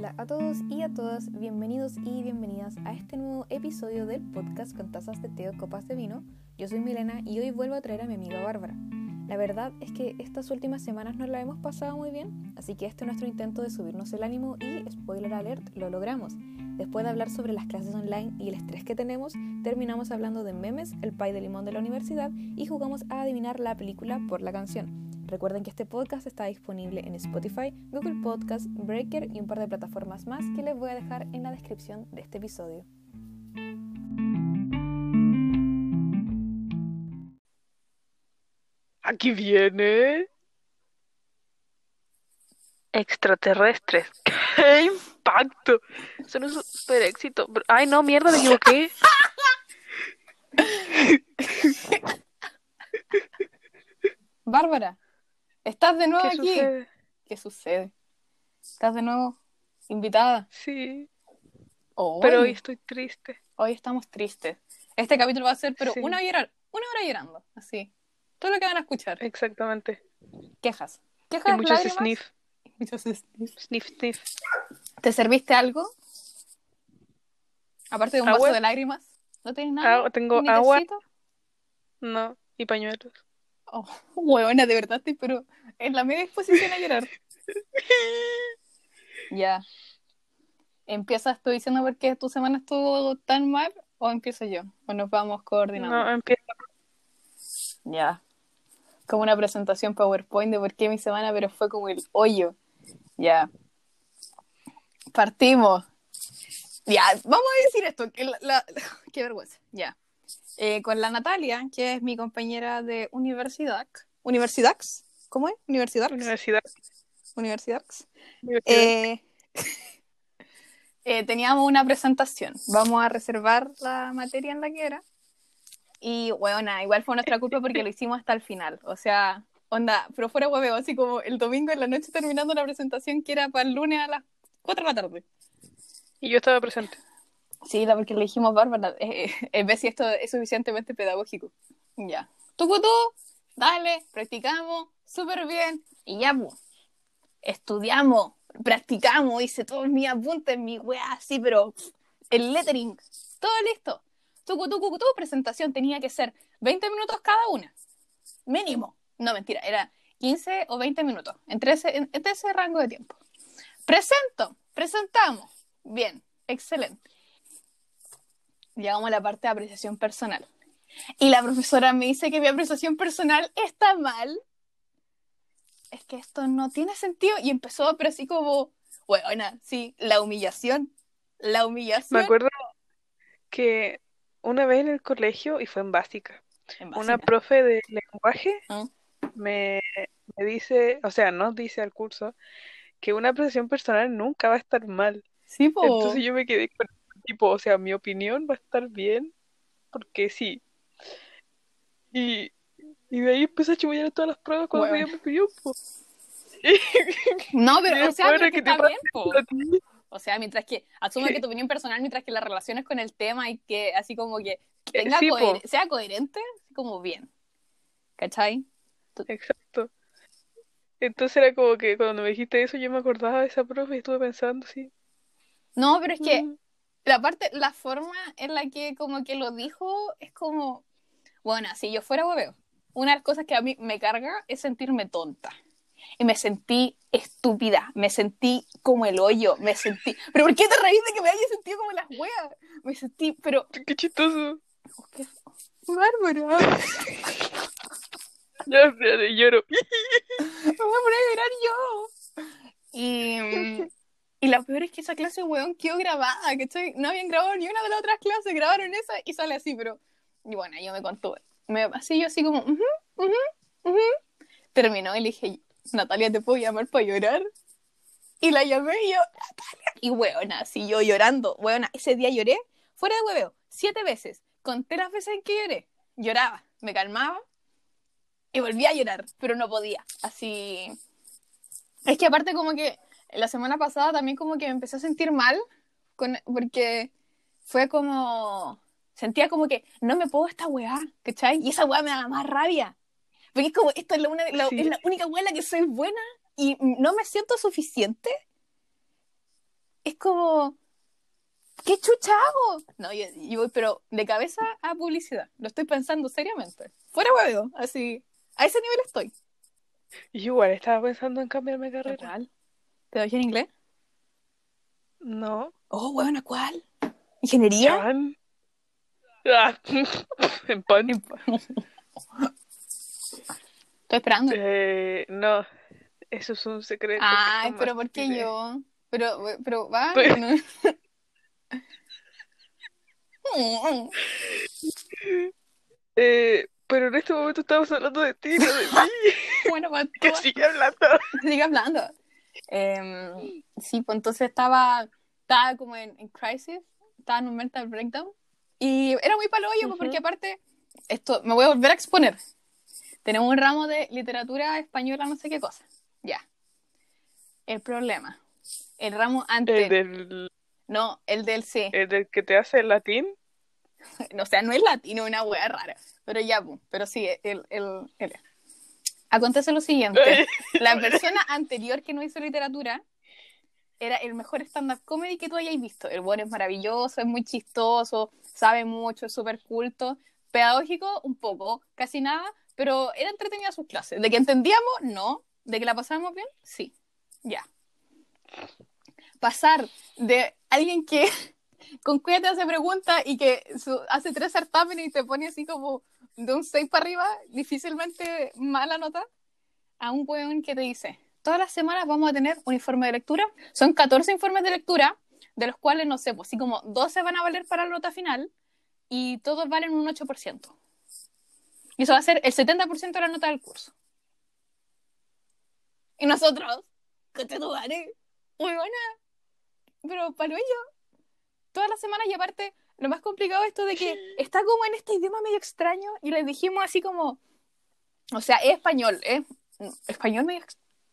Hola a todos y a todas, bienvenidos y bienvenidas a este nuevo episodio del podcast con tazas de té o copas de vino. Yo soy Milena y hoy vuelvo a traer a mi amiga Bárbara. La verdad es que estas últimas semanas nos la hemos pasado muy bien, así que este es nuestro intento de subirnos el ánimo y, spoiler alert, lo logramos. Después de hablar sobre las clases online y el estrés que tenemos, terminamos hablando de memes, el pay de limón de la universidad y jugamos a adivinar la película por la canción. Recuerden que este podcast está disponible en Spotify, Google Podcast, Breaker y un par de plataformas más que les voy a dejar en la descripción de este episodio. Aquí viene. Extraterrestres. ¡Qué impacto! Son un super éxito. Ay, no, mierda, me equivoqué. Bárbara, ¿estás de nuevo ¿Qué aquí? sucede? ¿Qué sucede? ¿Estás de nuevo invitada? Sí, pero hoy estoy triste. hoy estamos tristes. Este capítulo va a ser, pero Sí. una, hora, una hora llorando, así. Todo lo que van a escuchar. Exactamente. Quejas. Quejas, Y muchos lágrimas. sniff. Muchos sniff. Sniff, sniff. ¿Te serviste algo? Aparte de un Agua. vaso de lágrimas. ¿No tienes nada? Agua- tengo ¿Ni agua. tecito? No, y pañuelos. Oh, huevona, de verdad estoy, pero en la media disposición a llorar. Ya. ¿Empiezas tú diciendo por qué tu semana estuvo tan mal o empiezo yo? ¿O nos vamos coordinando? No, empieza. Ya. Como una presentación PowerPoint de por qué mi semana, pero fue como el hoyo. Ya. Partimos. Ya, vamos a decir esto. Que la- la- Qué vergüenza. Ya. Eh, con la Natalia, que es mi compañera de universidad. ¿Universidad? ¿Cómo es? ¿Universidad? Universidad. Universidad. Eh, eh, teníamos una presentación. Vamos a reservar la materia en la que era. Y bueno, igual fue nuestra culpa porque lo hicimos hasta el final. O sea, onda, pero fuera hueveo, así como el domingo en la noche terminando la presentación que era para el lunes a las 4 de la tarde. Y yo estaba presente. Sí, la porque le dijimos, Bárbara, eh, eh, ve si esto es suficientemente pedagógico. Ya. Tú, tú, dale, practicamos, súper bien. Y ya, pues, estudiamos, practicamos, hice todos mis apuntes, mi weá, así, pero el lettering, todo listo. Tucu, tucu, tu presentación tenía que ser 20 minutos cada una. Mínimo. No, mentira, era 15 o 20 minutos, entre ese, en- entre ese rango de tiempo. Presento, presentamos. Bien, excelente. Llegamos a la parte de apreciación personal. Y la profesora me dice que mi apreciación personal está mal. Es que esto no tiene sentido. Y empezó, pero así como, bueno, sí, la humillación. La humillación. Me acuerdo que una vez en el colegio, y fue en básica, En una profe de lenguaje Ah. me, me dice, o sea, nos dice al curso que una apreciación personal nunca va a estar mal. Sí, po. Entonces yo me quedé con tipo, o sea, mi opinión va a estar bien, porque sí. Y, y de ahí empecé a chimullar en todas las pruebas cuando Bueno. veía mi opinión. No, pero, o sea, después pero era que que está te bien, po. A ti. O sea, mientras que asume que tu opinión personal, mientras que la relaciones con el tema y que así como que tenga sí, po. sea coherente, así como bien. ¿Cachai? Exacto. Entonces era como que cuando me dijiste eso yo me acordaba de esa profe y estuve pensando, sí. No, pero es que Mm. La parte, la forma en la que como que lo dijo es como, bueno, si yo fuera hueveo, una de las cosas que a mí me carga es sentirme tonta. Y me sentí estúpida, me sentí como el hoyo, me sentí... ¿Pero por qué te reís de que me haya sentido como las weas? Me sentí, pero... Qué chistoso. qué- Bárbara, Ya, ya, lloro. me voy a poner a llorar yo. Y, mm, y lo peor es que esa clase, weón, quedó grabada, ¿cachai? No habían grabado ni una de las otras clases, grabaron esa y sale así, pero... Y bueno, yo me contuve. Me, así yo así como... ujú, ujú, ujú. Terminó y le dije, Natalia, ¿te puedo llamar para llorar? Y la llamé y yo, Natalia. Y weona, así yo llorando. Weona, ese día lloré, fuera de hueveo, siete veces. Conté las veces en que lloré. Lloraba, me calmaba y volvía a llorar, pero no podía. Así... Es que aparte como que la semana pasada también como que me empecé a sentir mal con, porque fue como... Sentía como que no me puedo esta weá, ¿cachai? Y esa weá me da más rabia. Porque es como, esto es la, una- la- Sí. es la única weá en la que soy buena y no me siento suficiente. es como, ¿qué chucha hago? No, yo, yo voy, pero de cabeza a publicidad. Lo estoy pensando seriamente. Fuera huevo, así. A ese nivel estoy. Y igual estaba pensando en cambiarme de carrera. ¿Real? ¿Pedagogía en inglés? No. Oh, bueno, ¿cuál? ¿Ingeniería? Chan. Ah, en pan. Estoy esperando. Eh, no, eso es un secreto. Ay, pero ¿por qué diré. yo? Pero, pero va. Pero- no. Eh, pero en este momento estamos hablando de ti, no de mí. bueno, pues Que sigue hablando. sigue hablando. Em, sí, pues entonces estaba, estaba como en, en crisis, estaba en un mental breakdown. Y era muy palo yo, pues, porque Ujú. aparte, esto me voy a volver a exponer. Tenemos un ramo de literatura española, no sé qué cosa. Ya. El problema. El ramo antes. El del, No, el del C. el del que te hace el latín. O sea, no es latino, es una wea rara. Pero ya, pues, pero sí, el, el, el- Acontece lo siguiente. La persona anterior que no hizo literatura era el mejor stand-up comedy que tú hayáis visto. El bueno es maravilloso, es muy chistoso, sabe mucho, es súper culto. Pedagógico, un poco, casi nada, pero era entretenida sus clases. De que entendíamos, no. De que la pasábamos bien, sí. Ya. Pasar de alguien que con cuida te hace preguntas y que hace tres certámenes y te pone así como de un 6 para arriba, difícilmente mala nota, a un weón que te dice, todas las semanas vamos a tener un informe de lectura. Son 14 informes de lectura, de los cuales, no sé, pues así como 12 van a valer para la nota final y todos valen un 8%. Y eso va a ser el 70% de la nota del curso. Y nosotros, tu madre, muy buena, pero para ello, todas las semanas y aparte, lo más complicado es esto de que está como en este idioma medio extraño y les dijimos así como, o sea, es español, es español medio,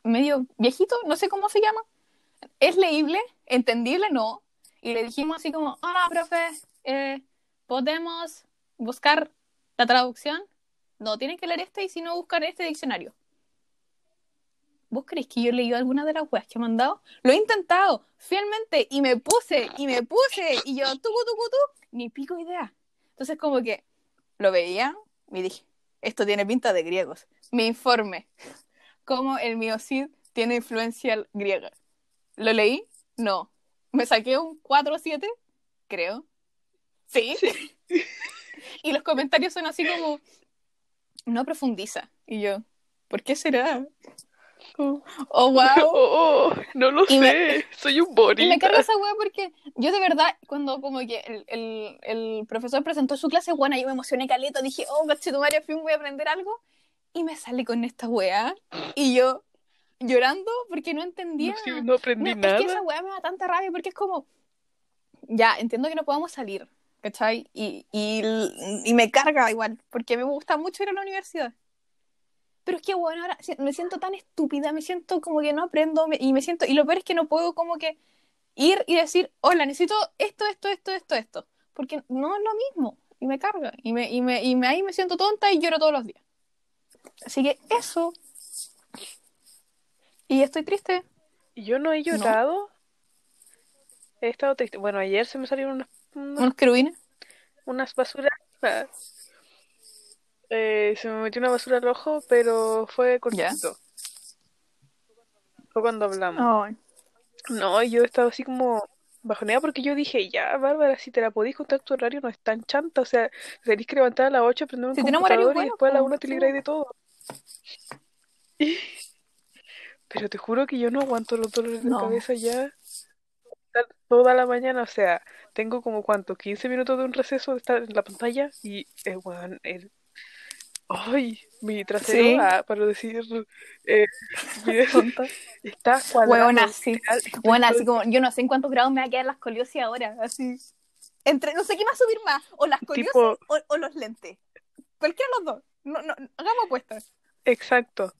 medio viejito, no sé cómo se llama, es leíble, entendible, no, y le dijimos así como, hola, profe, eh, ¿podemos buscar la traducción? No, tienen que leer este y si no, buscar este diccionario. ¿Vos creéis que yo he leído alguna de las weas que me han dado? Lo he intentado fielmente y me puse y me puse y yo, tucu, tucu, tu, ni pico idea. Entonces, como que lo veía y dije, esto tiene pinta de griegos. Me informe cómo el miocid tiene influencia griega. ¿Lo leí? No. ¿Me saqué un 4 o 7? Creo. Sí. y los comentarios son así como, no profundiza. Y yo, ¿por qué será? Oh, Oh, wow. oh, no lo Y sé. me- Soy un Y me carga esa wea porque yo de verdad, cuando como que el, el, el profesor presentó su clase, buena, yo me emocioné caleta, dije, oh, madre, fin, voy a aprender algo. Y me sale con esta wea. Y yo llorando porque no entendía. Sí, no aprendí No, nada. Es que esa weá me da tanta rabia porque es como, ya, entiendo que no podamos salir, ¿cachai? Y, y, y me carga igual, porque me gusta mucho ir a la universidad. Pero es que, bueno, ahora me siento tan estúpida, me siento como que no aprendo me- y me siento, y lo peor es que no puedo como que ir y decir, hola, necesito esto, esto, esto, esto, esto, porque no es lo mismo, y me carga, y, me, y, me, y me, ahí me siento tonta y lloro todos los días. Así que eso. Y estoy triste. Yo no he llorado. He estado triste. Bueno, ayer se me salieron unas, unas, Unos querubines. unas basuras. Eh, se me metió una basura al ojo, pero fue cortito. Fue cuando hablamos. Ay. No, yo estaba así como bajoneada porque yo dije, ya, Bárbara, si te la podís contar tu horario no es tan chanta, o sea, tenés que levantar a las 8, prender un Si computador y bueno, después a las po, 1 te libráis de todo. Pero te juro que yo no aguanto los dolores de cabeza ya toda la mañana, o sea, tengo como cuánto, 15 minutos de un receso de estar en la pantalla y, eh, el... Ay, mi trasero, Sí. ah, para decir, eh, está cuadrado. Huevona, sí. literal, estoy Bueno, así como, yo no sé en cuántos grados me va a quedar la escoliosis ahora, así. Entre, no sé qué va a subir más, o la escoliosis Tipo- o, o los lentes. Cualquiera de los dos. No, no, hagamos apuestas. Exacto.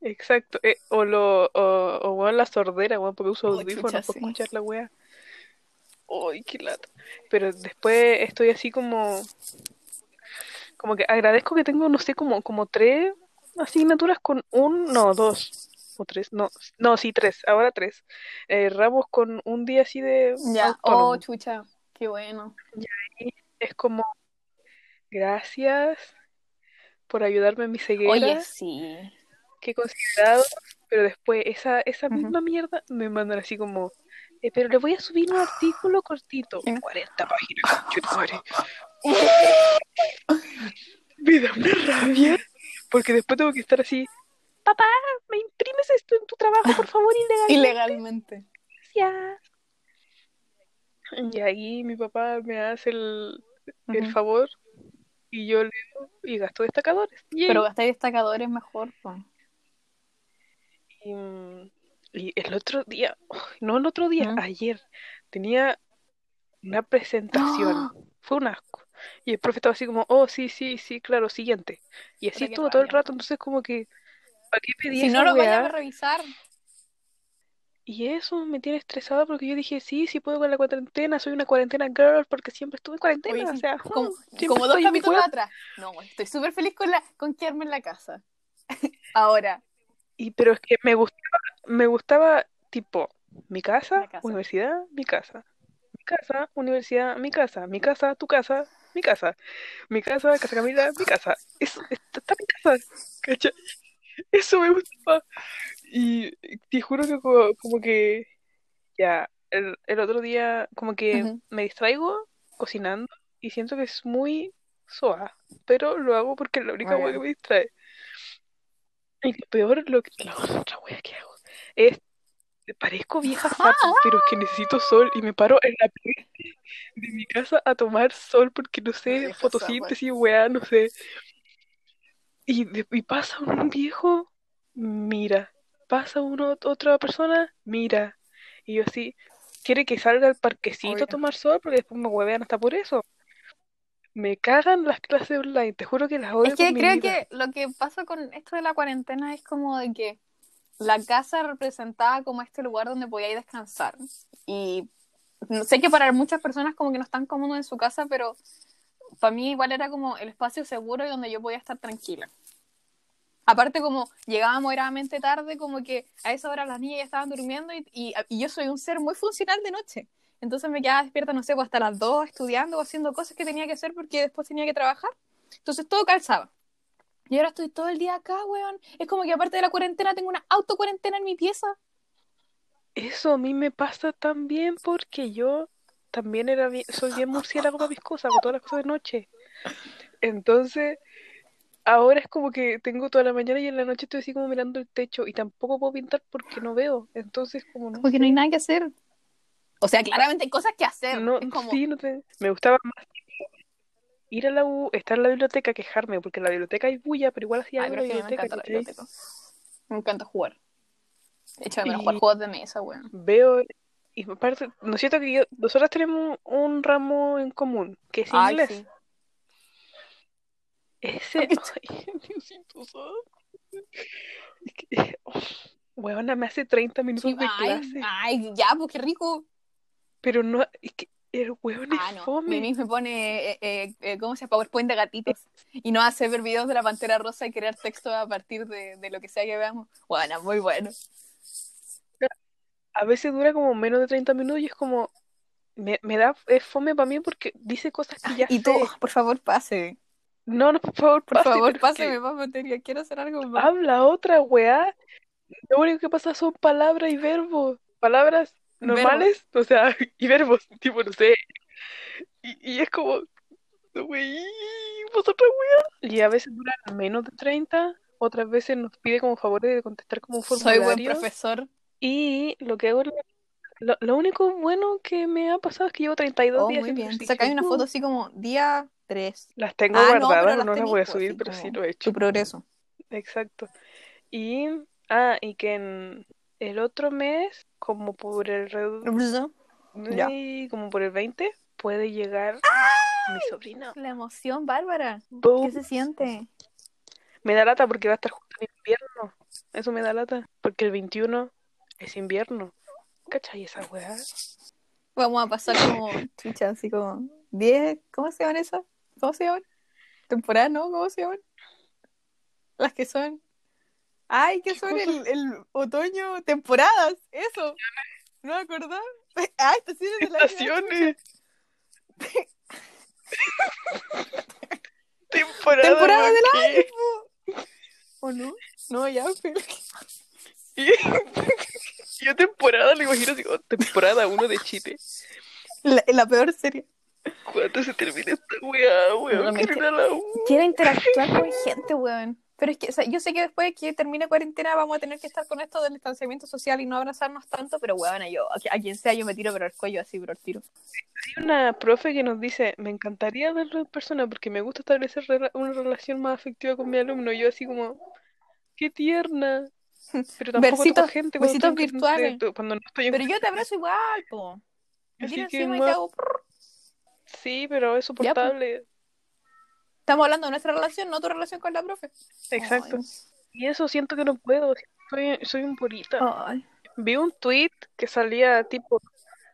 Exacto. Eh, o lo, o, o weón, la sordera, weón, porque uso Oh, audífonos para sí. escuchar la wea. Uy, qué lata. Pero después estoy así como, como que agradezco que tengo, no sé, como, como tres asignaturas con un, no, dos. o tres, no, no, sí, tres, ahora tres. Eh, ramos con un día así de Ya, autónomo. oh, chucha, qué bueno. Y es como, gracias por ayudarme en mi ceguera, Oye, sí. he considerado, pero después esa, esa misma mierda me mandan así como, eh, pero le voy a subir un artículo cortito, Sí. 40 páginas. Me da una rabia, porque después tengo que estar así, papá, ¿me imprimes esto en tu trabajo, por favor, ilegal? Ilegalmente. Gracias. Y ahí mi papá me hace el, el favor y yo leo y gasto destacadores. Yay. Pero gastar destacadores mejor. Y, y el otro día, no el otro día, ayer, tenía una presentación. ¡Ah! Fue un asco. Y el profe estaba así como, oh, sí, sí, sí, claro, siguiente. Y así estuvo todo el rato, entonces como que, ¿para qué pedí Si esa no lo vayas a revisar. Y eso me tiene estresada porque yo dije, sí, sí puedo con la cuarentena, soy una cuarentena girl porque siempre estuve en cuarentena, Oye, o sea, como, dos capítulos atrás. No, estoy súper feliz con, la, con quedarme en la casa. Ahora, Y pero es que me gustaba, me gustaba tipo mi casa. universidad, mi casa. Mi casa, universidad, mi casa, mi casa, tu casa, mi casa. Mi casa, casa Camila, mi casa. Eso, está, está mi casa, ¿cachai? Eso me gustaba. Y te juro que como, como que ya, el, el otro día como que me distraigo cocinando y siento que es muy soa, pero lo hago porque es la única Muy hueá que me distrae. Y lo peor, lo que, la otra wea que hago es, parezco vieja zapa, pero es que necesito sol y me paro en la pared de mi casa a tomar sol porque no sé, fotosíntesis, weá, no sé. Y, y pasa un viejo, mira. Pasa uno, otra persona, mira. Y yo así, quiere que salga al parquecito a tomar sol porque después me huevean hasta por eso. Me cagan las clases online, te juro que las odio Es que con mi creo vida. que lo que pasa con esto de la cuarentena es como de que la casa representaba como este lugar donde podíais descansar. Y sé que para muchas personas como que no están cómodos en su casa, pero para mí igual era como el espacio seguro y donde yo podía estar tranquila. Aparte como llegaba moderadamente tarde, como que a esa hora las niñas ya estaban durmiendo y, y- yo soy un ser muy funcional de noche. Entonces me quedaba despierta, no sé, pues hasta las 2 estudiando o haciendo cosas que tenía que hacer porque después tenía que trabajar. Entonces todo calzaba. Y ahora estoy todo el día acá, weón. Es como que aparte de la cuarentena tengo una autocuarentena en mi pieza. Eso a mí me pasa también porque yo también era bien, soy bien murciélago para mis cosas, hago todas las cosas de noche. Entonces, ahora es como que tengo toda la mañana y en la noche estoy así como mirando el techo y tampoco puedo pintar porque no veo. Entonces, como no Como que no hay nada que hacer. O sea, claramente hay cosas que hacer. No, como, sí, no te... Me gustaba más ir a la U, estar en la biblioteca, quejarme, porque en la biblioteca hay bulla, pero igual hacía Ay, algo en la que a mí me biblioteca, encanta la biblioteca. Me encanta jugar. De hecho, Y- jugar juegos de mesa, weón. Veo, y aparte, ¿no es cierto que yo, nosotros tenemos un, ramo en común, que es Ay, inglés? sí. Ese, ay, Diosito. Es que, oh, huevona, me hace 30 minutos Sí, de ay, clase, ay, ya, pues qué rico. pero no, es que el huevón es Ah, no. fome. Mimi me pone, eh, eh, eh, ¿cómo se llama? PowerPoint de gatitos. Y no hace ver videos de la pantera rosa y crear texto a partir de, de lo que sea que veamos. Bueno, muy bueno. A veces dura como menos de 30 minutos y es como, me, me da, es fome para mí porque dice cosas que ya Y tú, sé. por favor, pase. No, no, por favor, Por pase, favor, es que páseme más materia. Quiero hacer algo más. habla otra weá. Lo único que pasa son palabras y verbos. Palabras normales, o sea, y verbos, tipo, no sé. Y, y es como, wey, vosotros weá. Y a veces duran menos de 30, otras veces nos pide como favores de contestar como un Soy buen formulario. profesor. Y lo que hago, lo, lo único bueno que me ha pasado es que llevo 32 Oh, días muy bien. Sacáis una Uh, foto así como día 3. Las tengo Ah, no, guardadas, pero no, las voy a pues, subir, pero sí lo he hecho. Tu progreso. Exacto. Y, ah, y que en el otro mes, como por el, Ya. Como por el 20, puede llegar mi sobrino. La emoción, Bárbara. Boom. ¿Qué se siente? Me da lata porque va a estar justo en invierno. Eso me da lata. Porque el 21 es invierno. ¿Cachai esa weá? Vamos a pasar como, chucha, así como 10, ¿cómo se llaman esas? ¿Cómo se llaman? ¿Temporada, no? ¿Cómo se llaman? Las que son Ay, que son el, el otoño, temporadas, eso. ¿No me acordás? Ah, estaciones del año. Estaciones. Temporada, Temporada ¿por del año, po. ¿O no? No, ya, pero... Y- Yo temporada le imagino así, oh, temporada 1 de Chile. La, la peor serie. ¿Cuándo se termina esta weá, weón? No, la. Quiero interactuar con gente, weón. Pero es que, o sea, yo sé que después de que termine cuarentena vamos a tener que estar con esto del distanciamiento social y no abrazarnos tanto, pero weón, yo, a, a quien sea, yo me tiro por el cuello así, por el tiro. Hay una profe que nos dice, me encantaría verlo en persona porque me gusta establecer una relación más afectiva con mi alumno. Yo así como, qué tierna. Pero tampoco toco gente cuando besitos virtuales. cuando no estoy en- Pero yo te abrazo igual, po. Me tiro encima y te hago... Sí, pero es soportable. Estamos hablando de nuestra relación, no tu relación con la profe. Exacto. Ay. Y eso siento que no puedo. Soy, soy un purita. Ay. Vi un tweet que salía tipo,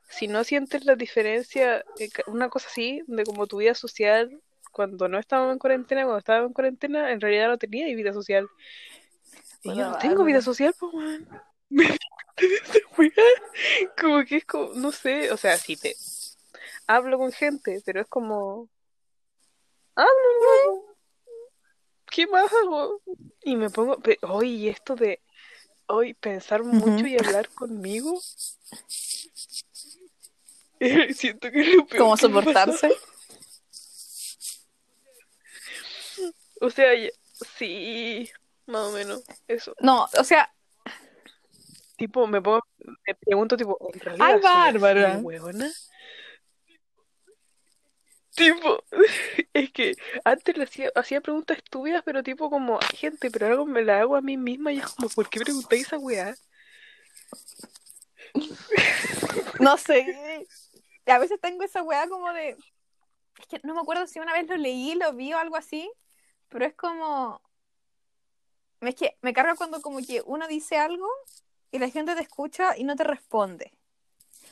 si no sientes la diferencia, eh, una cosa así, de como tu vida social cuando no estábamos en cuarentena, cuando estábamos en cuarentena, en realidad no tenía vida social. Y yo no tengo vida social, pues, weá. Como que es como, no sé, o sea, sí te hablo con gente, pero es como, hablo, no. ¿Qué más hago? Y me pongo, hoy esto de hoy pensar mucho y hablar conmigo. Siento que es lo peor ¿Cómo soportarse? O sea, sí, más o menos, eso. No, o sea, Tipo, me pongo, me pregunto, tipo, ¿en realidad Ay, soy así Bárbara. huevona? Tipo, es que antes le hacía, hacía preguntas estúpidas, pero tipo como, "Ay, gente, pero algo me la hago a mí misma y es como, ¿por qué preguntáis esa weá? no sé. A veces tengo esa weá como de. Es que no me acuerdo si una vez lo leí, lo vi o algo así, pero es como. Es que me carga cuando como que uno dice algo y la gente te escucha y no te responde.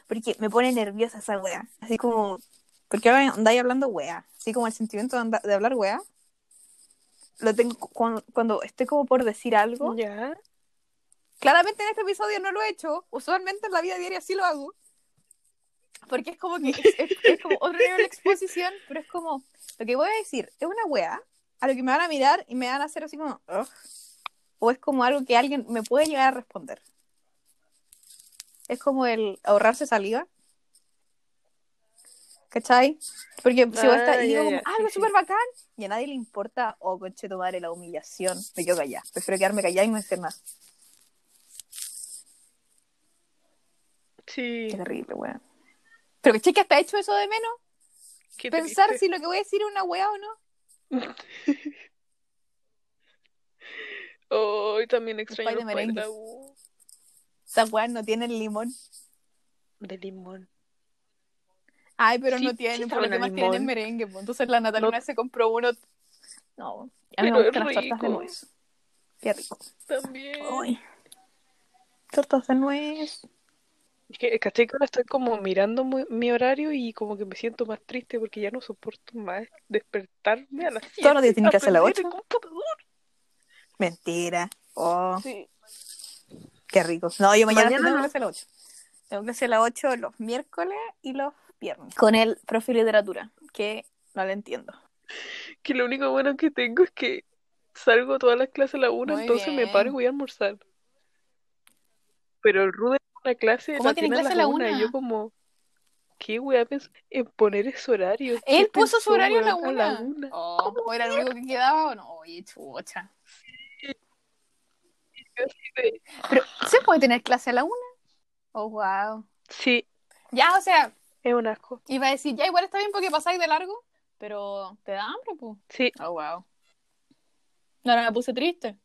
Porque me pone nerviosa esa weá. Así como. Porque ahora andáis hablando weá. Así como el sentimiento de, hablar weá. Lo tengo cu- cuando, cuando estoy como por decir algo. Ya, Claramente en este episodio no lo he hecho. Usualmente en la vida diaria sí lo hago. Porque es como que es, es- es como otro nivel de exposición, pero es como lo que voy a decir es una wea a lo que me van a mirar y me van a hacer así como "Ugh". o es como algo que alguien me puede llegar a responder. Es como el ahorrarse saliva. ¿Cachai? Porque si estás Ah, y digo como, "Ah, algo súper bacán, y a nadie le importa, o conche tu madre, la humillación, me quedo callada. Prefiero quedarme callada y no decir nada. sí, Qué terrible, weón. Pero que que hasta hecho eso de menos. qué Pensar triste. si lo que voy a decir es una weá o no. Hoy también extraño los de la merengues. U. Esas weas no tienen limón. De limón. Ay, pero Sí, no tienen, por saben lo que a más tienen merengue. pues. Entonces la Natalia No- se compró uno. No, a mí Pero me gustan las tortas de nuez. Qué rico. También. Ay. Tortas de nuez. Es que, ¿cachai? Que ahora estoy como mirando mu- mi horario y como que me siento más triste porque ya no soporto más despertarme a las 7. Todos los días tienen que hacer las aprender ocho. el computador. Mentira. Oh, Sí. qué rico. No, yo mañana, Mañana tengo no. que hacer a las 8. Tengo que hacer a las 8 los miércoles y los viernes. Con el profe de literatura, que no le entiendo. Que lo único bueno que tengo es que salgo todas las clases a la una, Muy entonces me paro y voy a almorzar. Pero el Rude una clase ¿Cómo la tiene tiene a clase las a la una y una? yo como, ¿qué voy a pensar en poner ese horario? ¿Qué Él puso su pensó, horario a la una. una? Oh, ¿O era el único que quedaba o no? Oye, chucha. Pero, ¿se puede tener clase a la una? Oh, wow. Sí, Ya, o sea, es un asco. iba a decir, ya igual está bien porque pasáis de largo, pero te da hambre, pues. Sí, Oh, wow. Ahora me puse triste.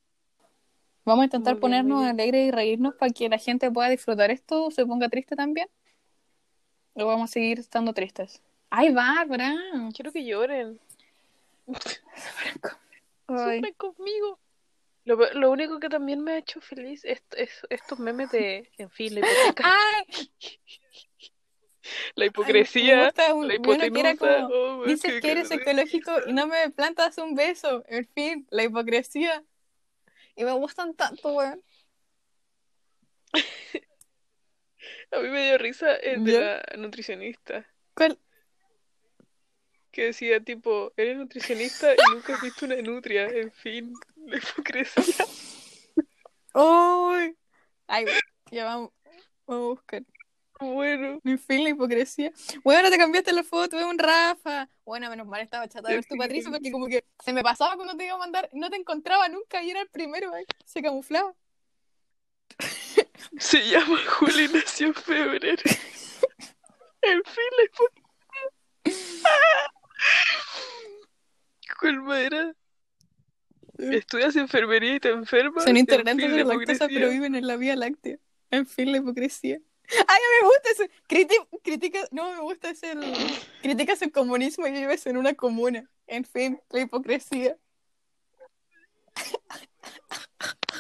Vamos a intentar bien, ponernos alegres y reírnos para que la gente pueda disfrutar esto, se ponga triste también. O vamos a seguir estando tristes. ¡Ay, Bárbara! quiero que lloren. Sufren conmigo. Lo, lo único que también me ha hecho feliz es, es estos memes de, en fin, la ¡Ay! La Me hipocresía, gusta la vi uno que era hipotenusa. como, oh, Dices que eres ecológico y no me plantas un beso. En fin, la hipocresía. Y me gustan tanto, weón. A mí me dio risa el de la nutricionista. ¿Cuál? Que decía tipo, eres nutricionista y nunca has visto una nutria. En fin, la hipocresía. ¡Uy! Ay, ya vamos, vamos a buscar. Bueno, En fin, la hipocresía. Bueno, te cambiaste la foto, es un Rafa. Bueno, menos mal estaba chata de ver tu Patricio porque como que se me pasaba cuando te iba a mandar, no te encontraba nunca y era el primero, ay, se camuflaba. se llama Juli nació en febrero. En fin, la hipocresía. ¿Cuál madera? Estudias enfermería y te enfermas. Son En fin, la la lactosa, pero viven en la Vía Láctea. En fin, la hipocresía. Ay, me gusta eso. Criti- critica, no, me gusta ese. El... Criticas el comunismo y vives en una comuna. En fin, la hipocresía.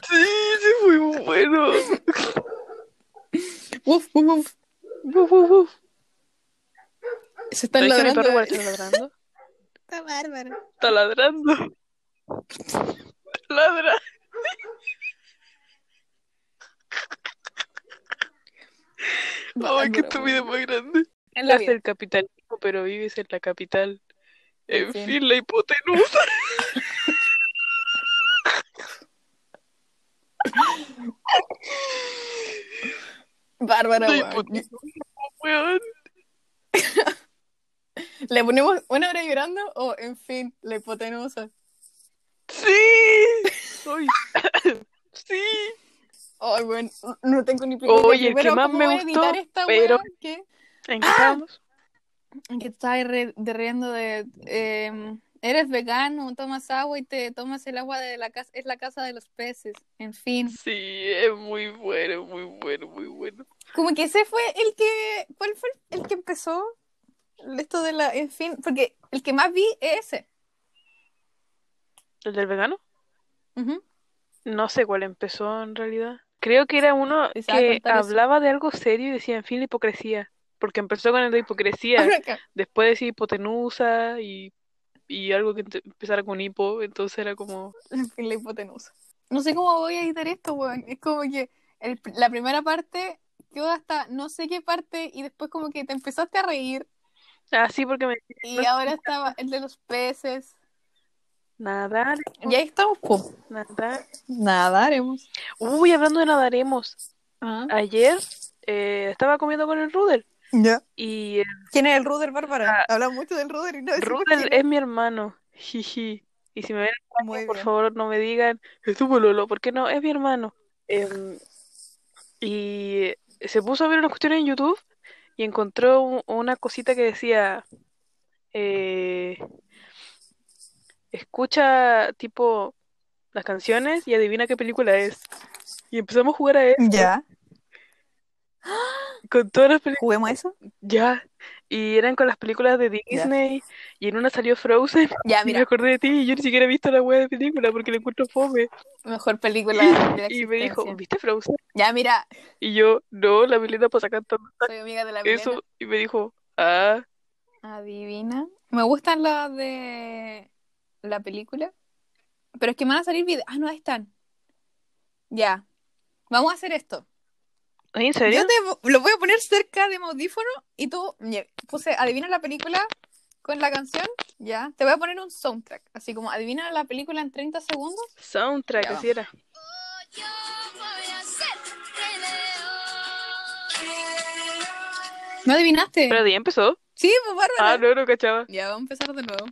Sí, sí, muy bueno. Uf, uf, uf. Uf, uf, uf. Se están ¿Sabes que mi ladrando. perro está ladrando? Está bárbaro. Está ladrando. Ladra. Ay, qué estúpido más grande. En la vida. del capitalismo, pero vives en la capital. En En fin. la hipotenusa. Bárbara, La weón. hipotenusa, weón. ¿Le ponemos una hora llorando o, en fin, la hipotenusa? Sí. Sí. Ay, bueno, no tengo ni Oye, el Pero, que más ¿cómo me gustó, esta pero-? ¿Qué? ¿En qué estamos? Que te estás re- de riendo de... eh, eres vegano, tomas agua y te tomas el agua de la casa... Es la casa de los peces. En fin. Sí, es muy bueno, muy bueno, muy bueno. Como que ese fue el que... ¿Cuál fue el que empezó? Esto de la... En fin, porque el que más vi es ese. ¿El del vegano? Ujú. No sé cuál empezó en realidad. Creo que era uno que hablaba de algo serio y decía, en fin, la hipocresía. Porque empezó con el de hipocresía, después decía hipotenusa y, y algo que empezara con hipo, entonces era como... En fin, la hipotenusa. No sé cómo voy a editar esto, weón. Es como que el- la primera parte quedó hasta no sé qué parte y después como que te empezaste a reír Ah, sí, porque me... y ahora estaba el de los peces. Nadar, Y ahí estamos, po. nadar. Nadaremos. Uy, hablando de nadaremos. Ah. Ayer eh, estaba comiendo con el Rudel Ya. y el ¿Quién es el Ruder, Bárbara? Ah. Hablamos mucho del Ruder y no quién es mi hermano. Jiji. Y si me ven. Muy por bien. favor, no me digan, es tu pololo, porque no, es mi hermano. Em, y se puso a ver unas cuestiones en YouTube y encontró un- una cosita que decía, eh, escucha tipo las canciones y adivina qué película es. Y empezamos a jugar a eso Ya. con todas las películas. ¿Juguemos eso? Ya. Y eran con las películas de Disney y en una salió Frozen. Ya, Y me mira. acordé de ti y yo ni siquiera he visto la wea de película porque la encuentro fome. Mejor película de la Y me dijo. ¿viste Frozen? Ya, mira. Y yo, no, la Milena pasa cantando Soy amiga de la Milena. eso. Y me dijo, ah, Adivina. Me gustan las de la película. Pero es que me van a salir videos. Ah, no, ahí están. Ya. Vamos a hacer esto. ¿en serio? Yo te lo voy a poner cerca de mi audífono y tú puse adivina la película con la canción. Ya. Te voy a poner un soundtrack. Así como adivina la película en 30 segundos. Soundtrack, Ya. así era. ¿No adivinaste? Pero ya empezó. Sí, pues bárbara. Ah, no, no cachaba. Ya, vamos a empezar de nuevo.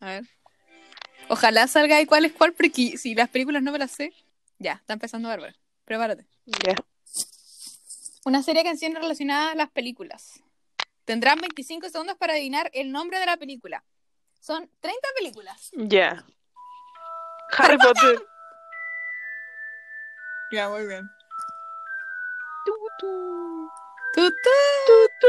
A ver. Ojalá salga ahí cuál es cuál, porque si las películas no me las sé. Ya, está empezando Bárbara. Prepárate. Ya. Una serie de canciones relacionadas a las películas. Tendrán 25 segundos para adivinar el nombre de la película. Son 30 películas. Ya. Harry Potter. Ya, muy bien. Tu, tu, Tu, tu. tu, tu.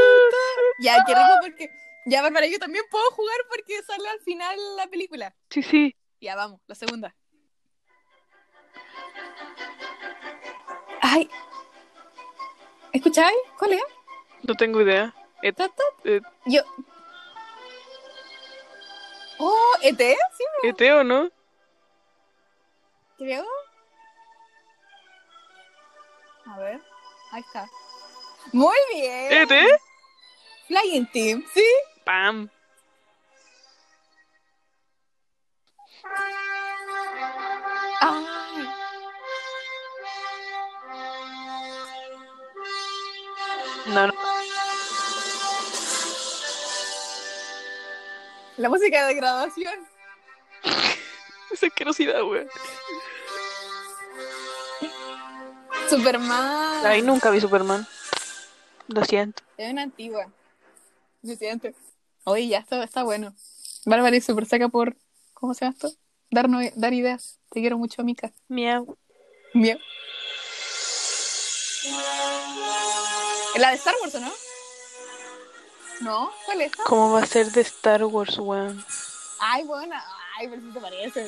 Ya, qué rico porque... Ya, Bárbara, yo también puedo jugar porque sale al final la película. Sí, sí. Ya, vamos, la segunda. Ay. ¿Escucháis? ¿Cuál es? No tengo idea. Ta. eh, Yo. Oh, ET, sí, ¿ET o no? creo. A ver, ahí está. Muy bien. ¿Este? Flying Team, ¿sí? ¡Pam! Ay. No, no. La música de graduación. Esa asquerosidad, weón. Superman. Ay, nunca vi Superman. Lo siento. Es una antigua. Lo siento. Oye, ya está, está bueno. Bárbara y super saca por. ¿Cómo se llama esto? Dar, no- dar ideas. Te quiero mucho, Mika. Miau. Miau. La de Star Wars, ¿o no? ¿No? ¿Cuál es? ¿Cómo va a ser de Star Wars, weón? Ay, buena. Ay, pero si te parece.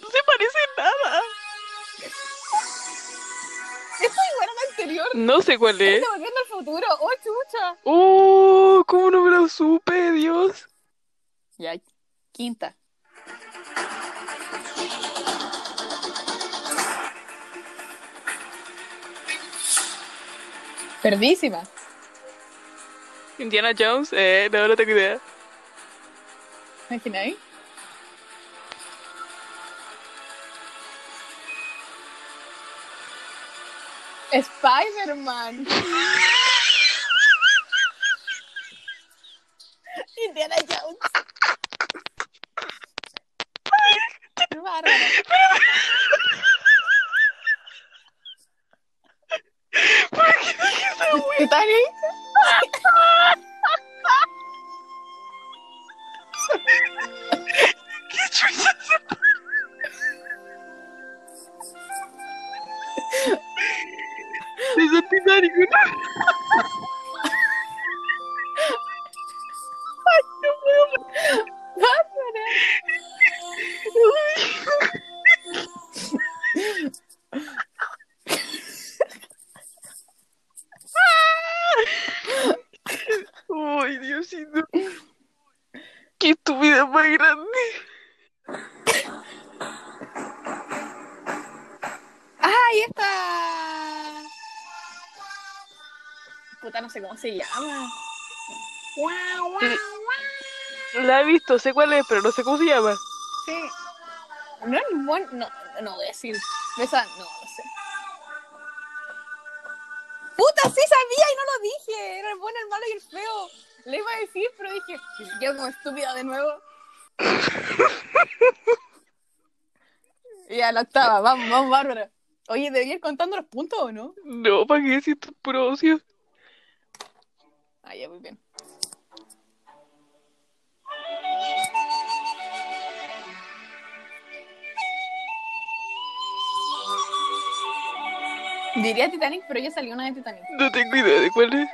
No se parece nada. Esto es igual a la anterior. No sé cuál es. Está volviendo al futuro. ¡Oh, chucha! ¡Oh! ¿Cómo no me lo supe, Dios? Ya, quinta. Perdísima. Indiana Jones, eh, no, no tengo idea. ¿Imagináis? Spider-Man. Indiana se llama. Guau, guau, guau. La he visto, sé cuál es, pero no sé cómo se llama. Sí. No es buen... No, no voy a decir. Esa... No, no sé. ¡Puta, sí sabía y no lo dije! Era el bueno, el malo y el feo. Le iba a decir, pero dije... Yo como estúpida de nuevo. y a la octava. Vamos, vamos, Bárbara. Oye, ¿debería ir contando los puntos o no? No, ¿para qué es puro ocio? Ah, ya, muy bien. Diría Titanic, pero ya salió una de Titanic. No tengo idea de cuál es.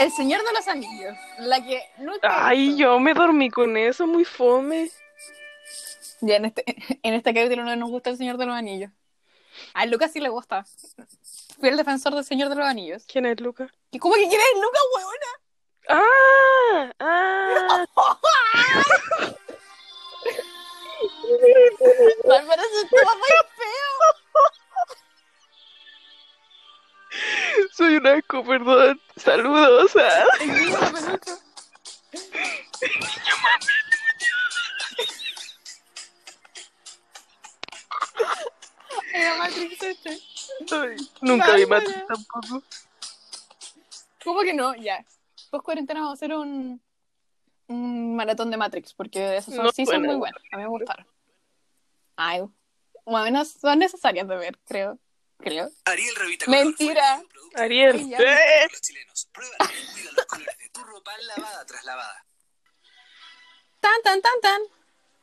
El Señor de los Anillos. La que Ay, visto. yo me dormí con eso, muy fome. Ya en este, en este capítulo no nos gusta el Señor de los Anillos. A Lucas sí le gusta. Fui el defensor del Señor de los Anillos. ¿Quién es Luca? ¿Y cómo que quieres Lucas, huevona? ¡Ah! ¡Ah! Bárbara, eso estaba muy feo. Soy un asco, perdón. Saludos. ah. Peluche. Era Matrix este. Ay, Nunca vi. Matrix tampoco. ¿Cómo que no? Ya. Post cuarentena vamos a hacer un, un maratón de Matrix, porque esas son, No sí son muy buenas. A mí me gustaron. Ay, bueno, son necesarias de ver, creo. Creo. Ariel Revita Mentira. Ariel. Ay, ya. ¡Eh! de los chilenos. Pruébalo y cuida los colores de tu ropa lavada tras lavada. Tan, tan, tan, tan.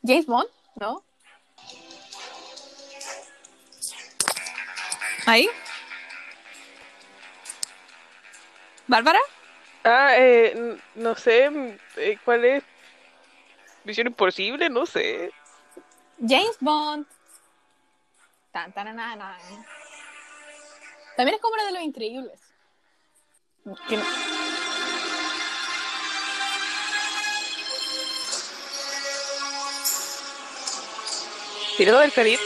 James Bond, ¿no? Ahí. ¿Bárbara? Ah, eh, no sé, eh, ¿cuál es? Misión Imposible, no sé. James Bond. Tan, tan, tan, tan. También es como la de los increíbles. Que no- Pirata del Caribe.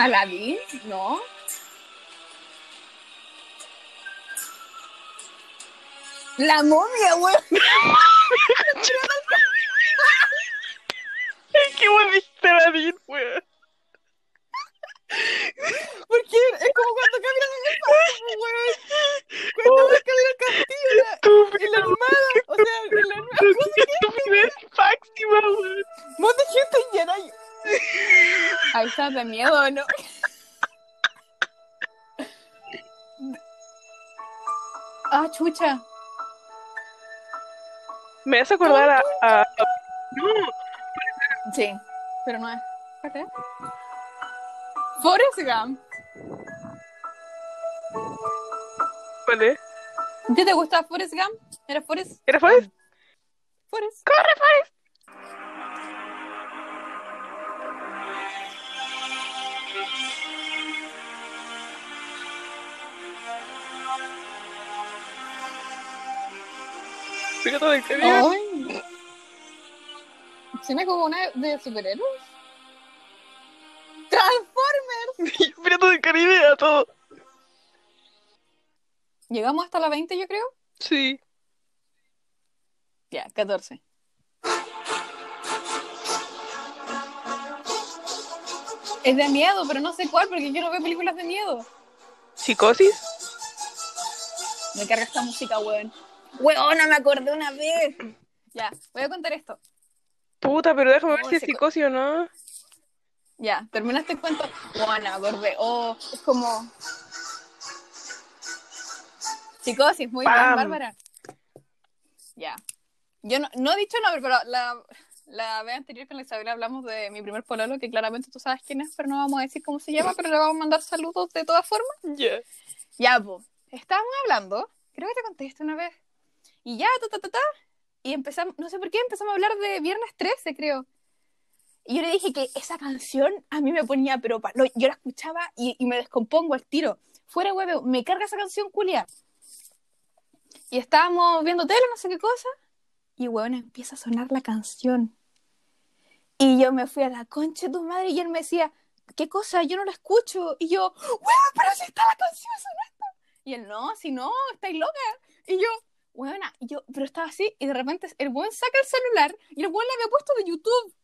¿Aladdin? No. La momia, weón. Estás de miedo, ¿no? Ah, chucha. Me hace acordar a... a- No, Sí, pero no es. ¿Cuál es? Forrest Gump. ¿cuál es? ¿Qué te gusta Forrest Gump? ¿Era Forrest? ¿Era Forrest? Forrest. ¡Corre, Forrest! Pirata del Caribe. Ay. Suena como una de superhéroes. Transformers. Pirata del Caribe a todo. Llegamos hasta la 20, yo creo. Sí. Ya, 14. Es de miedo, pero no sé cuál, porque yo no veo películas de miedo. ¿Psicosis? Me carga esta música, weón. Weón, no me acordé una vez. Ya, voy a contar esto. Puta, pero déjame ver No, si es psico- psicosis o no. Ya, terminaste el cuento. Bueno, me acordé. Oh, es como. Psicosis, muy bien. Bárbara. Ya. Yo no, no he dicho nombre, pero la, la vez anterior con la Isabel hablamos de mi primer pololo, que claramente tú sabes quién es, pero no vamos a decir cómo se llama, pero le vamos a mandar saludos de todas formas. Ya. Ya, pues, estábamos hablando, creo que te conté esto una vez, y ya, ta, ta, ta, ta, y empezamos, no sé por qué, empezamos a hablar de Viernes 13, creo. Y yo le dije que esa canción a mí me ponía, pero pa- lo- yo la escuchaba y, me descompongo al tiro. Fuera huevo, me carga esa canción, culia. Y estábamos viendo tele, no sé qué cosa, y huevón empieza a sonar la canción. Y yo me fui a la concha de tu madre y él me decía, ¿qué cosa? Yo no la escucho. Y yo, huevón, pero si está la canción sonando. Y él, no, si no, estáis loca. Y yo, huevona, y yo, pero estaba así, y de repente el buen saca el celular y el buen le había puesto de YouTube.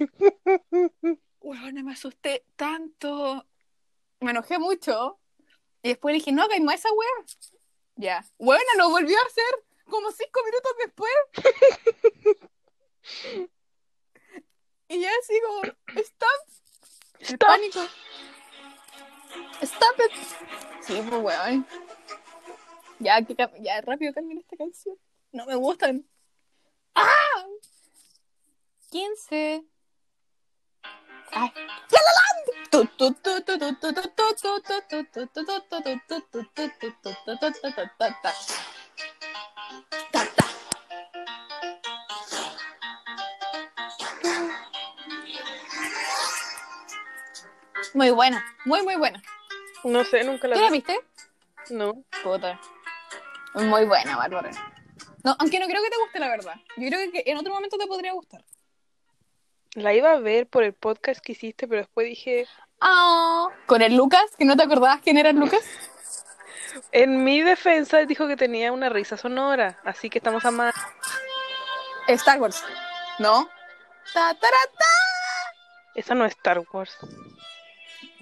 Huevona, me asusté tanto. Me enojé mucho. Y después le dije, no hagáis más esa hueá. Ya. Huevona, lo volvió a hacer como cinco minutos después. y ya así como, stop. El Stop. pánico. Stop it. Sí, pues weón. Ya, que, ya rápido cambien esta canción. No me gustan. ¡Ah! 15. ¡Ay! ¡La la la! Muy buena, muy muy buena. No sé, nunca la ¿Tú vi. la viste? No. Puta. Muy buena, Bárbara. No, aunque no creo que te guste, la verdad. Yo creo que en otro momento te podría gustar. La iba a ver por el podcast que hiciste, pero después dije, Ah, con el Lucas, que no te acordabas quién era el Lucas. en mi defensa, él dijo que tenía una risa sonora, así que estamos a más. Star Wars. ¿No? Ta, ta, ra, ta. Esa no es Star Wars.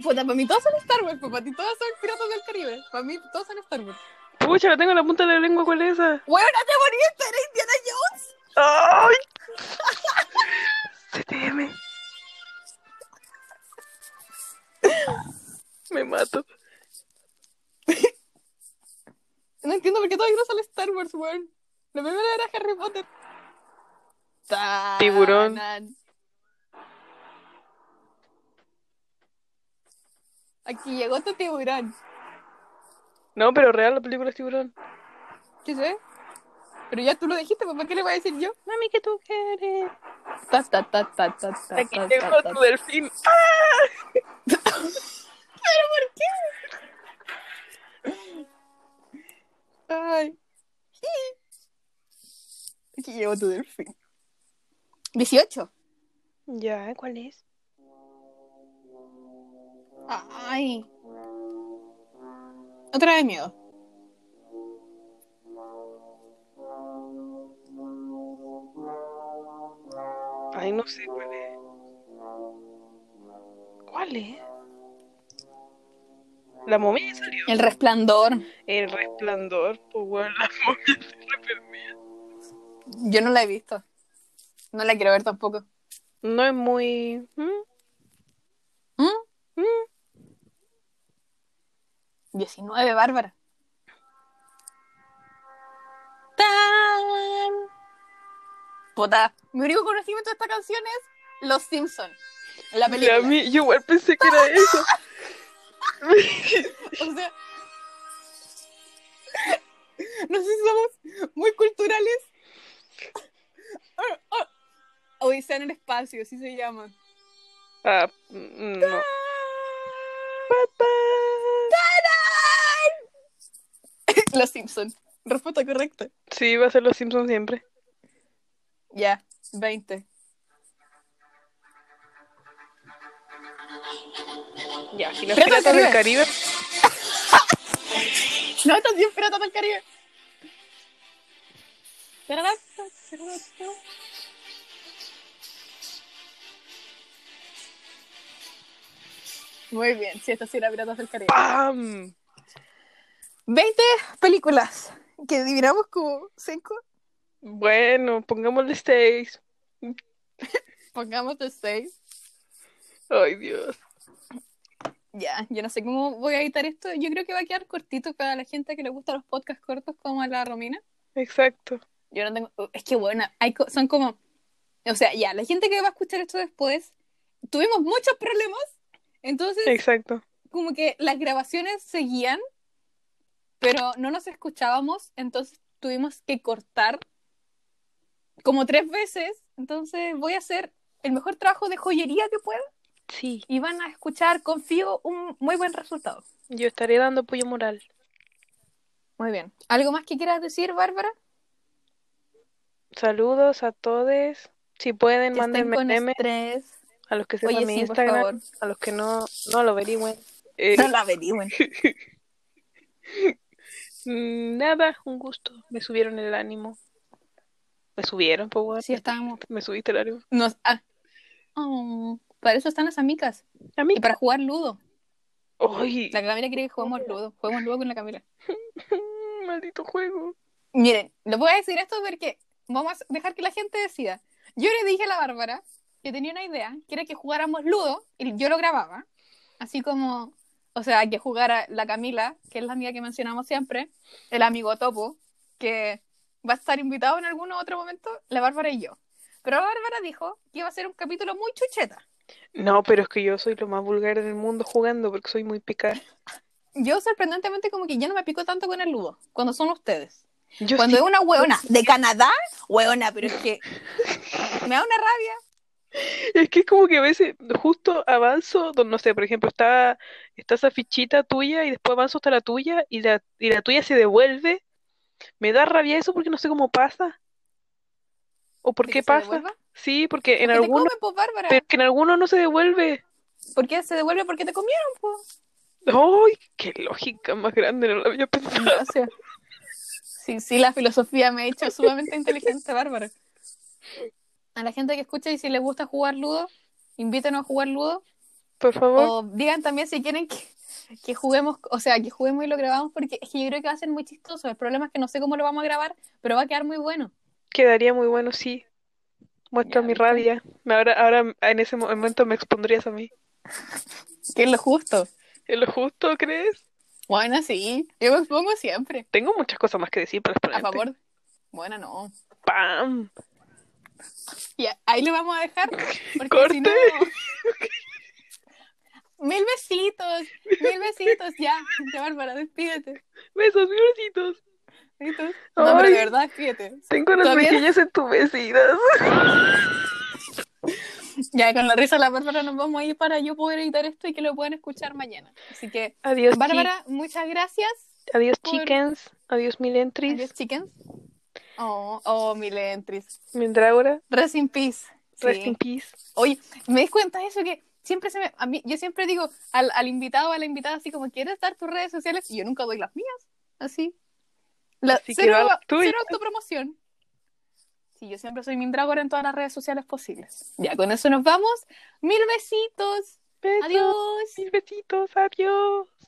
Puta, para mí todos son Star Wars, para ti todos son Piratas del Caribe. Para mí todos son Star Wars. Pucha, la tengo en la punta de la lengua, ¿cuál es esa? Bueno, te moriste, era Indiana Jones. ¡Ay! CTM. Me mato. No entiendo por qué todavía no sale Star Wars, weón. La primera era Harry Potter. Tiburón. Aquí llegó tu tiburón. No, pero real la película es tiburón. ¿Qué sé? Pero ya tú lo dijiste, pues ¿para qué le voy a decir yo? Mami, ¿qué tú quieres? Ta, ta, ta, ta, ta, ta, Aquí ta, llegó ta, ta. tu delfín. Ay. Aquí llegó tu delfín. 18. Ya, ¿cuál es? Ay. Otra de miedo. Ay, no sé cuál es. ¿Cuál es? La momia salió. El resplandor. El resplandor, pues bueno, la momia se reprimía. Yo no la he visto. No la quiero ver tampoco. No es muy. ¿Mm? ¿Mm? 19, Bárbara. ¡Tan! Puta, mi único conocimiento de esta canción es Los Simpsons. La Y película. a mí, yo igual pensé que era eso. O sea, no sé si somos muy culturales. Odisea en el espacio, así se llama. ah, mm, no. Papá. Los Simpsons. Respuesta correcta. Sí, va a ser los Simpsons siempre. Ya, 20. Ya, si los Piratas piratas del Caribe. No, estás bien Piratas del Caribe. Muy bien, sí, esta sí era Piratas del Caribe. ¡Pam! 20 películas que dividamos como 5. Bueno, pongámosle seis. Pongamos de 6. Ay, Dios. Ya, yo no sé cómo voy a editar esto. Yo creo que va a quedar cortito para la gente que le gusta los podcasts cortos como a la Romina. Exacto. Yo no tengo. Es que bueno, hay co- son como. O sea, ya, la gente que va a escuchar esto después, tuvimos muchos problemas. Entonces, Exacto. como que las grabaciones seguían, pero no nos escuchábamos. Entonces, tuvimos que cortar como tres veces. Entonces, voy a hacer el mejor trabajo de joyería que pueda Sí. y van a escuchar, confío, un muy buen resultado. Yo estaré dando apoyo moral. Muy bien. ¿Algo más que quieras decir, Bárbara? Saludos a todos. Si pueden, Que mándenme memes a los que sepan Oye, mi sí, por Instagram, favor. a los que no, no lo averigüen. Eh, No la averigüen. mm, nada, un gusto. Me subieron el ánimo. Me subieron, pues bueno. Sí, estábamos. Me subiste el ánimo. Nos... ah. Oh, para eso están las amigas. Y para jugar Ludo. ¡Ay! La Camila quiere que juguemos Ludo. Juguemos Ludo con la Camila. Maldito juego. Miren, les voy a decir esto porque vamos a dejar que la gente decida. Yo le dije a la Bárbara que tenía una idea, que era que jugáramos Ludo, y yo lo grababa, así como, o sea, que jugara la Camila, que es la amiga que mencionamos siempre, el amigo Topo, que va a estar invitado en algún otro momento, la Bárbara y yo. Pero la Bárbara dijo que iba a ser un capítulo muy chucheta. No, pero es que yo soy lo más vulgar del mundo jugando porque soy muy picada. Yo sorprendentemente como que ya no me pico tanto con el Ludo, cuando son ustedes. Yo Cuando sí- es una hueona de Canadá, hueona, pero es que me da una rabia. Es que es como que a veces justo avanzo, no sé, por ejemplo, está, está esa fichita tuya y después avanzo hasta la tuya y la, y la tuya se devuelve. Me da rabia eso porque no sé cómo pasa. ¿O por ¿De qué que se pasa? devuelva? Sí, porque en Porque te algunos, comen, pues, Bárbara. pero que en algunos no se devuelve. ¿Por qué se devuelve? Porque te comieron, pues. ¡Ay! ¡Qué lógica más grande! No lo había pensado. Gracias. Sí, sí, la filosofía me ha hecho sumamente inteligente, Bárbara. A la gente que escucha y si les gusta jugar Ludo, invítenos a jugar Ludo. Por favor. O digan también si quieren que, que juguemos, o sea, que juguemos y lo grabamos, porque es que yo creo que va a ser muy chistoso. El problema es que no sé cómo lo vamos a grabar, pero va a quedar muy bueno. Quedaría muy bueno, sí. Muestra Ya, mi rabia. Ahora, ahora en ese momento me expondrías a mí. Que es lo justo. ¿Es lo justo, crees? Bueno, sí, yo me expongo siempre. Tengo muchas cosas más que decir para A exponerte. favor. Bueno, no. ¡Pam! Ya, ahí lo vamos a dejar. Porque Corte. si no. Mil besitos, mil besitos, ya. Ya, Bárbara, despídete. Besos, mis besitos. ¿Besitos? No, pero de Ay. verdad, despídete. Tengo las mejillas entumecidas. Ya, con la risa de la Bárbara nos vamos a ir para yo poder editar esto y que lo puedan escuchar mañana. Así que, Adiós, Bárbara, muchas gracias. Adiós, por- chickens. Adiós, milentris. Adiós, chickens. Oh, oh, Milentris. Mindrágora. Rest in peace. Rest Sí. in peace. Oye, me di cuenta de eso que siempre se me. A mí, yo siempre digo al, al invitado o a la invitada, así como, ¿quieres dar tus redes sociales? Y yo nunca doy las mías. Así. La, Así cero, cero autopromoción. Sí, yo siempre soy Mindragor en todas las redes sociales posibles. Ya, con eso nos vamos. Mil besitos. Besos, Adiós. mil besitos, adiós.